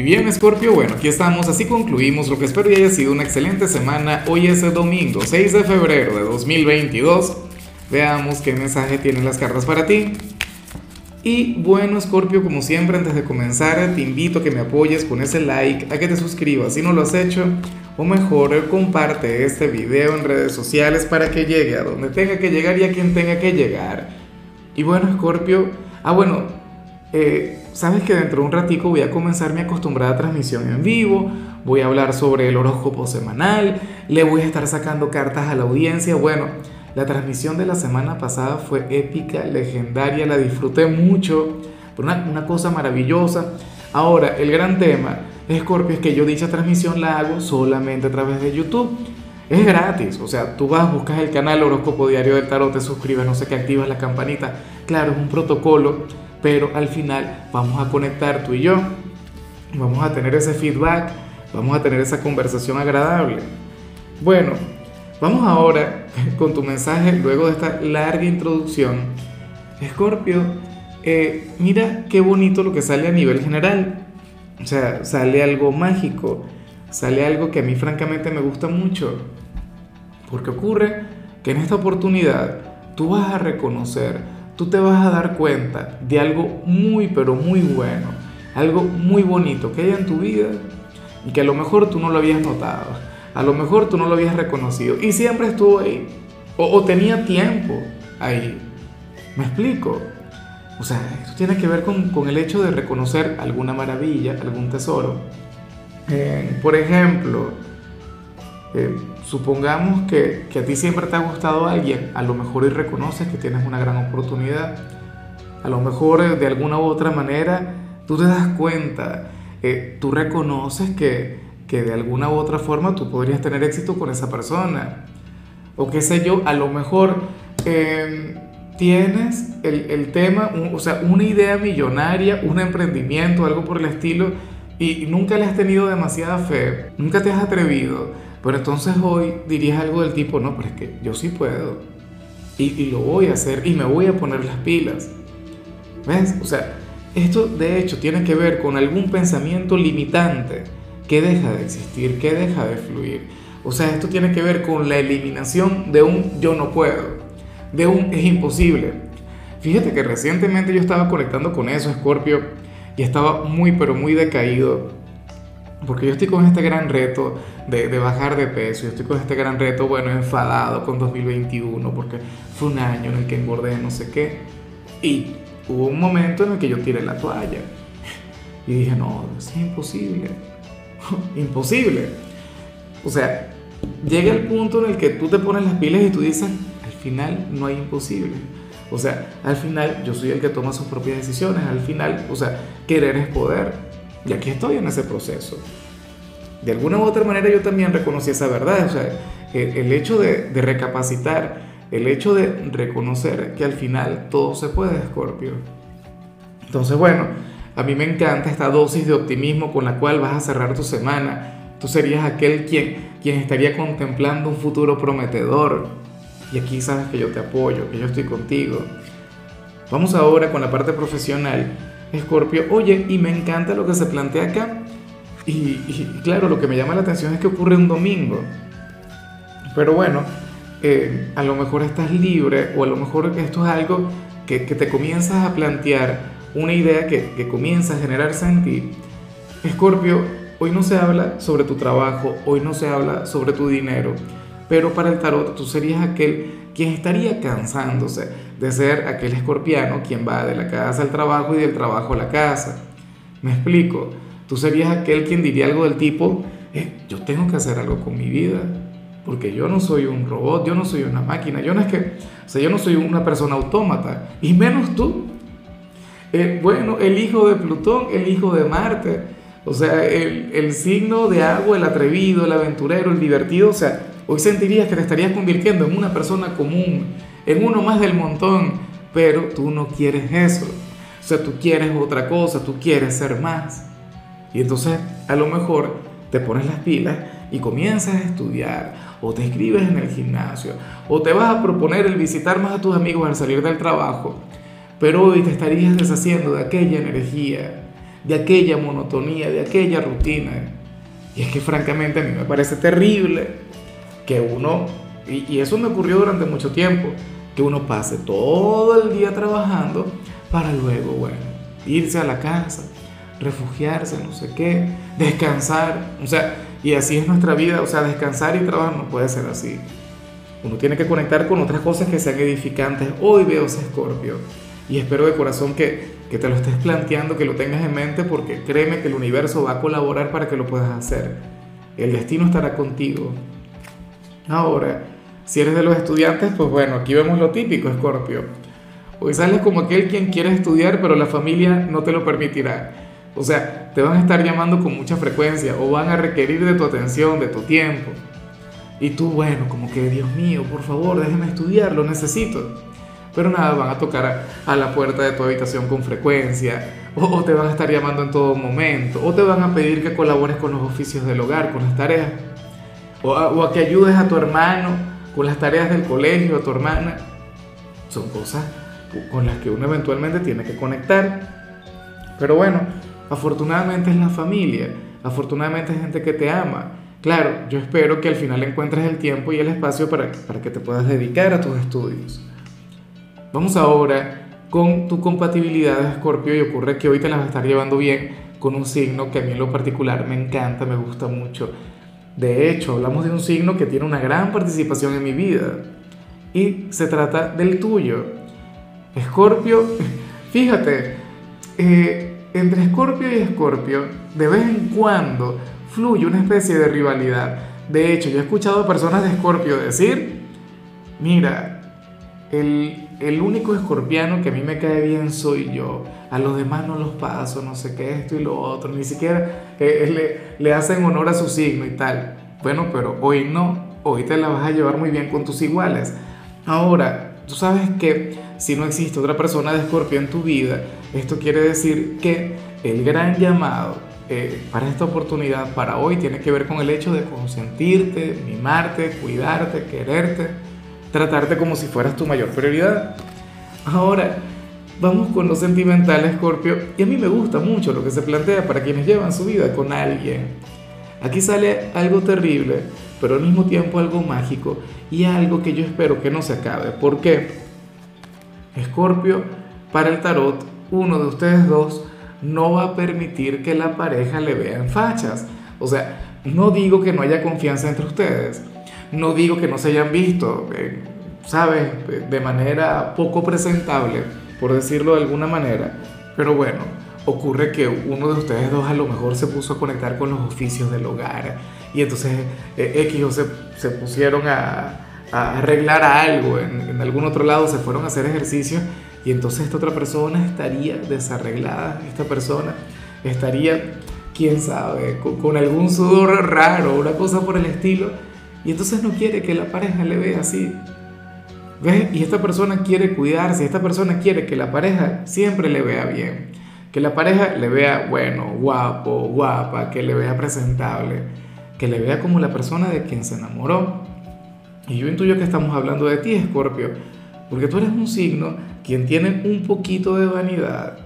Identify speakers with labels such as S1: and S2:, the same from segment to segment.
S1: Y bien, Scorpio, bueno, aquí estamos, así concluimos lo que espero haya sido una excelente semana. Hoy es el domingo 6 de febrero de 2022. Veamos qué mensaje tienen las cartas para ti. Y bueno, Scorpio, como siempre, antes de comenzar, te invito a que me apoyes con ese like, a que te suscribas si no lo has hecho, o mejor, comparte este video en redes sociales para que llegue a donde tenga que llegar y a quien tenga que llegar. Y bueno, Scorpio, ah, bueno, eh, sabes que dentro de un ratico voy a comenzar mi acostumbrada transmisión en vivo, voy a hablar sobre el horóscopo semanal, le voy a estar sacando cartas a la audiencia. Bueno, la transmisión de la semana pasada fue épica, legendaria, la disfruté mucho, una, una cosa maravillosa. Ahora, el gran tema, Scorpio, es que yo dicha transmisión la hago solamente a través de YouTube. Es gratis, o sea, tú vas, buscas el canal Horóscopo Diario del Tarot, te suscribes, no sé qué, activas la campanita. Claro, es un protocolo pero al final vamos a conectar tú y yo, vamos a tener ese feedback, vamos a tener esa conversación agradable. Bueno, vamos ahora con tu mensaje luego de esta larga introducción. Escorpio, eh, mira qué bonito lo que sale a nivel general. O sea, sale algo mágico, sale algo que a mí francamente me gusta mucho. Porque ocurre que en esta oportunidad tú vas a reconocer tú te vas a dar cuenta de algo muy, pero muy bueno, algo muy bonito que hay en tu vida y que a lo mejor tú no lo habías notado, a lo mejor tú no lo habías reconocido y siempre estuvo ahí, o, tenía tiempo ahí. ¿Me explico? O sea, esto tiene que ver con, el hecho de reconocer alguna maravilla, algún tesoro. Eh, por ejemplo, eh, supongamos que, a ti siempre te ha gustado alguien, a lo mejor y reconoces que tienes una gran oportunidad. A lo mejor eh, de alguna u otra manera tú te das cuenta, eh, tú reconoces que, de alguna u otra forma tú podrías tener éxito con esa persona. O qué sé yo, a lo mejor em, tienes el, el tema, o sea, una idea millonaria, un emprendimiento, algo por el estilo, y nunca le has tenido demasiada fe, nunca te has atrevido pero entonces hoy dirías algo del tipo, no, pero es que yo sí puedo. Y, lo voy a hacer y me voy a poner las pilas. ¿Ves? O sea, esto de hecho tiene que ver con algún pensamiento limitante que deja de existir, que deja de fluir. O sea, esto tiene que ver con la eliminación de un yo no puedo, de un es imposible. Fíjate que recientemente yo estaba conectando con eso, Scorpio, y estaba muy, pero muy decaído porque yo estoy con este gran reto de, de, bajar de peso, yo estoy con este gran reto, bueno, enfadado con 2021, porque fue un año en el que engordé no sé qué. Y hubo un momento en el que yo tiré la toalla. Y dije, no, es imposible. imposible. O sea, llega el punto en el que tú te pones las pilas y tú dices, al final no hay imposible. O sea, al final yo soy el que toma sus propias decisiones. Al final, o sea, querer es poder. Y aquí estoy en ese proceso. De alguna u otra manera yo también reconocí esa verdad. O sea, el, hecho de, recapacitar, el hecho de reconocer que al final todo se puede, Scorpio. Entonces, bueno, a mí me encanta esta dosis de optimismo con la cual vas a cerrar tu semana. Tú serías aquel quien, quien estaría contemplando un futuro prometedor. Y aquí sabes que yo te apoyo, que yo estoy contigo. Vamos ahora con la parte profesional. Escorpio, oye, y me encanta lo que se plantea acá. Y, claro, lo que me llama la atención es que ocurre un domingo. Pero bueno, eh, a lo mejor estás libre o a lo mejor esto es algo que, te comienzas a plantear, una idea que, que comienza a generarse en ti. Escorpio, hoy no se habla sobre tu trabajo, hoy no se habla sobre tu dinero, pero para el tarot tú serías aquel quien estaría cansándose de ser aquel escorpiano quien va de la casa al trabajo y del trabajo a la casa. Me explico, tú serías aquel quien diría algo del tipo, eh, yo tengo que hacer algo con mi vida, porque yo no soy un robot, yo no soy una máquina, yo no es que, o sea, yo no soy una persona autómata, y menos tú. Eh, bueno, el hijo de Plutón, el hijo de Marte, o sea, el, el signo de agua, el atrevido, el aventurero, el divertido, o sea, Hoy sentirías que te estarías convirtiendo en una persona común, en uno más del montón, pero tú no quieres eso. O sea, tú quieres otra cosa, tú quieres ser más. Y entonces a lo mejor te pones las pilas y comienzas a estudiar, o te inscribes en el gimnasio, o te vas a proponer el visitar más a tus amigos al salir del trabajo, pero hoy te estarías deshaciendo de aquella energía, de aquella monotonía, de aquella rutina. Y es que francamente a mí me parece terrible que uno, y, eso me ocurrió durante mucho tiempo, que uno pase todo el día trabajando para luego, bueno, irse a la casa, refugiarse, no sé qué, descansar. O sea, y así es nuestra vida, o sea, descansar y trabajar no puede ser así. Uno tiene que conectar con otras cosas que sean edificantes. Hoy veo ese escorpio y espero de corazón que, que te lo estés planteando, que lo tengas en mente, porque créeme que el universo va a colaborar para que lo puedas hacer. El destino estará contigo. Ahora, si eres de los estudiantes, pues bueno, aquí vemos lo típico, Escorpio. Hoy sales como aquel quien quiere estudiar, pero la familia no te lo permitirá. O sea, te van a estar llamando con mucha frecuencia o van a requerir de tu atención, de tu tiempo. Y tú, bueno, como que, Dios mío, por favor, déjeme estudiar, lo necesito. Pero nada, van a tocar a, la puerta de tu habitación con frecuencia, o, te van a estar llamando en todo momento, o te van a pedir que colabores con los oficios del hogar, con las tareas, o o a que ayudes a tu hermano con las tareas del colegio, a tu hermana. Son cosas con las que uno eventualmente tiene que conectar. Pero bueno, afortunadamente es la familia, afortunadamente es gente que te ama. Claro, yo espero que al final encuentres el tiempo y el espacio para, para que te puedas dedicar a tus estudios. Vamos ahora con tu compatibilidad de Escorpio y ocurre que hoy te la vas a estar llevando bien con un signo que a mí en lo particular me encanta, me gusta mucho. De hecho, hablamos de un signo que tiene una gran participación en mi vida y se trata del tuyo. Escorpio, fíjate, eh, entre Escorpio y Escorpio, de vez en cuando fluye una especie de rivalidad. De hecho, yo he escuchado a personas de Escorpio decir, mira, el, el, único escorpiano que a mí me cae bien soy yo. A los demás no los paso, no sé qué, esto y lo otro. Ni siquiera eh, le, le hacen honor a su signo y tal. Bueno, pero hoy no. Hoy te la vas a llevar muy bien con tus iguales. Ahora, tú sabes que si no existe otra persona de escorpio en tu vida, esto quiere decir que el gran llamado eh, para esta oportunidad, para hoy, tiene que ver con el hecho de consentirte, mimarte, cuidarte, quererte, tratarte como si fueras tu mayor prioridad. Ahora, vamos con lo sentimental, Escorpio, y a mí me gusta mucho lo que se plantea para quienes llevan su vida con alguien. Aquí sale algo terrible, pero al mismo tiempo algo mágico y algo que yo espero que no se acabe. ¿Por qué? Escorpio, para el tarot, uno de ustedes dos no va a permitir que la pareja le vea en fachas. O sea, no digo que no haya confianza entre ustedes, no digo que no se hayan visto, eh, ¿sabes? De manera poco presentable, por decirlo de alguna manera. Pero bueno, ocurre que uno de ustedes dos a lo mejor se puso a conectar con los oficios del hogar y entonces eh, X o se, se pusieron a, a, arreglar algo en, algún otro lado, se fueron a hacer ejercicio y entonces esta otra persona estaría desarreglada, esta persona estaría, quién sabe, con, algún sudor raro, una cosa por el estilo, y entonces no quiere que la pareja le vea así. ¿Ves? Y esta persona quiere cuidarse, esta persona quiere que la pareja siempre le vea bien, que la pareja le vea bueno, guapo, guapa, que le vea presentable, que le vea como la persona de quien se enamoró. Y yo intuyo que estamos hablando de ti, Escorpio, porque tú eres un signo quien tiene un poquito de vanidad.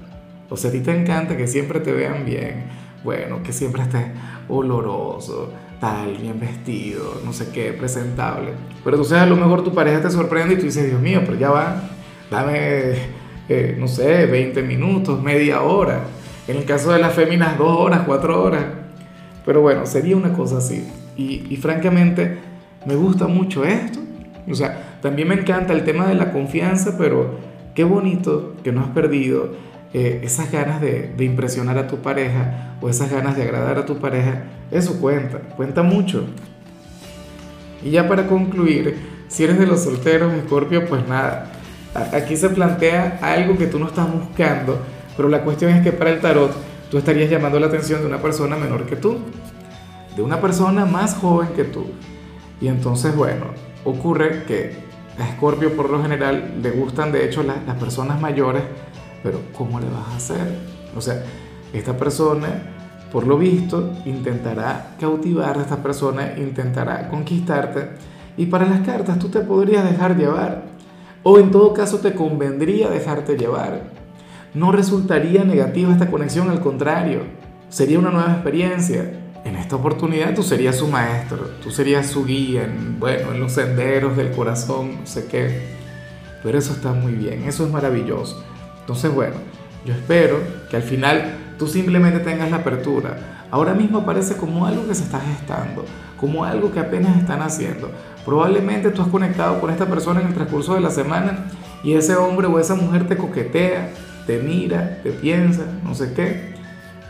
S1: O sea, a ti te encanta que siempre te vean bien. Bueno, que siempre estés oloroso, tal, bien vestido, no sé qué, presentable. Pero sabes, a lo mejor tu pareja te sorprende y tú dices, Dios mío, pero ya va, dame, eh, no sé, 20 minutos, media hora. En el caso de las féminas, dos horas, cuatro horas. Pero bueno, sería una cosa así. Y, y francamente, me gusta mucho esto. O sea, también me encanta el tema de la confianza, pero qué bonito que no has perdido eh, esas ganas de, impresionar a tu pareja o esas ganas de agradar a tu pareja. Eso cuenta, cuenta mucho. Y ya para concluir, si eres de los solteros, Escorpio, pues nada, aquí se plantea algo que tú no estás buscando, pero la cuestión es que para el tarot tú estarías llamando la atención de una persona menor que tú, de una persona más joven que tú. Y entonces, bueno, ocurre que a Scorpio por lo general le gustan de hecho las personas mayores, pero ¿cómo le vas a hacer? O sea, esta persona, por lo visto, intentará cautivar a esta persona, intentará conquistarte, y para las cartas tú te podrías dejar llevar, o en todo caso te convendría dejarte llevar. no resultaría negativa esta conexión, al contrario, sería una nueva experiencia. En esta oportunidad tú serías su maestro, tú serías su guía en, bueno, en los senderos del corazón, no sé qué. Pero eso está muy bien, eso es maravilloso. Entonces, bueno, yo espero que al final tú simplemente tengas la apertura. Ahora mismo parece como algo que se está gestando, como algo que apenas están haciendo. Probablemente tú has conectado con esta persona en el transcurso de la semana y ese hombre o esa mujer te coquetea, te mira, te piensa, no sé qué.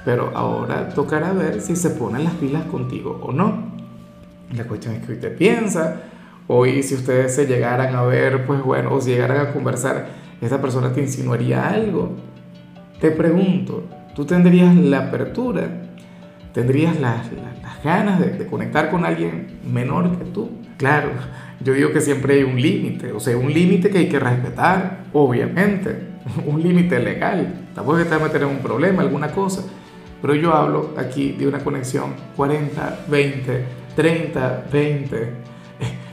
S1: Pero ahora tocará ver si se ponen las pilas contigo o no. La cuestión es que hoy te piensa, hoy si ustedes se llegaran a ver, pues bueno, o si llegaran a conversar, esa persona te insinuaría algo. Te pregunto, ¿tú tendrías la apertura? ¿Tendrías las, ganas de, conectar con alguien menor que tú? Claro, yo digo que siempre hay un límite, o sea, un límite que hay que respetar, obviamente, un límite legal. Tampoco que te a un problema, alguna cosa. Pero yo hablo aquí de una conexión 40, 20, 30, 20,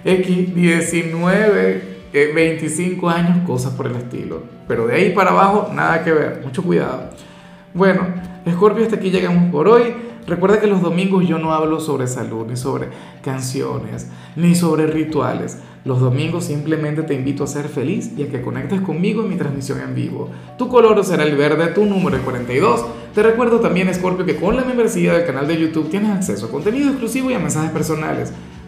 S1: X19, eh, 25 años, cosas por el estilo. Pero de ahí para abajo, nada que ver, mucho cuidado. Bueno, Scorpio, hasta aquí llegamos por hoy. Recuerda que los domingos yo no hablo sobre salud, ni sobre canciones, ni sobre rituales. Los domingos simplemente te invito a ser feliz y a que conectes conmigo en mi transmisión en vivo. Tu color será el verde, tu número es 42. Te recuerdo también, Scorpio, que con la membresía del canal de YouTube tienes acceso a contenido exclusivo y a mensajes personales.